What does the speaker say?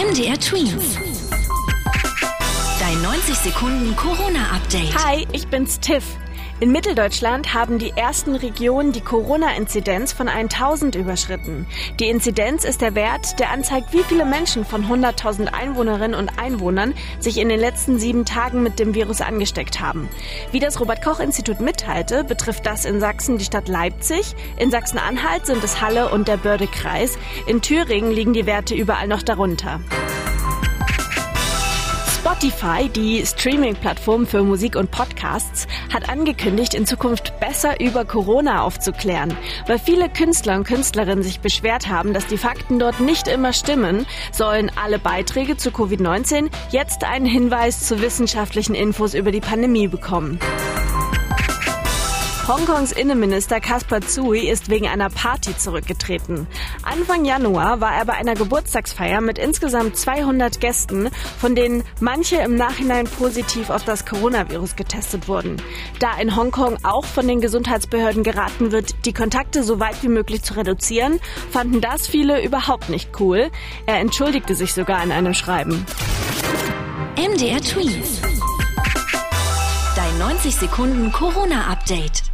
MDR Twins. Dein 90 Sekunden Corona-Update. Hi, ich bin's Tiff. In Mitteldeutschland haben die ersten Regionen die Corona-Inzidenz von 1000 überschritten. Die Inzidenz ist der Wert, der anzeigt, wie viele Menschen von 100.000 Einwohnerinnen und Einwohnern sich in den letzten sieben Tagen mit dem Virus angesteckt haben. Wie das Robert-Koch-Institut mitteilte, betrifft das in Sachsen die Stadt Leipzig, in Sachsen-Anhalt sind es Halle und der Bördekreis, in Thüringen liegen die Werte überall noch darunter. Spotify, die Streaming-Plattform für Musik und Podcasts, hat angekündigt, in Zukunft besser über Corona aufzuklären. Weil viele Künstler und Künstlerinnen sich beschwert haben, dass die Fakten dort nicht immer stimmen, sollen alle Beiträge zu Covid-19 jetzt einen Hinweis zu wissenschaftlichen Infos über die Pandemie bekommen. Hongkongs Innenminister Kaspar Tsui ist wegen einer Party zurückgetreten. Anfang Januar war er bei einer Geburtstagsfeier mit insgesamt 200 Gästen, von denen manche im Nachhinein positiv auf das Coronavirus getestet wurden. Da in Hongkong auch von den Gesundheitsbehörden geraten wird, die Kontakte so weit wie möglich zu reduzieren, fanden das viele überhaupt nicht cool. Er entschuldigte sich sogar in einem Schreiben. MDR Twins. Dein 90 Sekunden Corona-Update.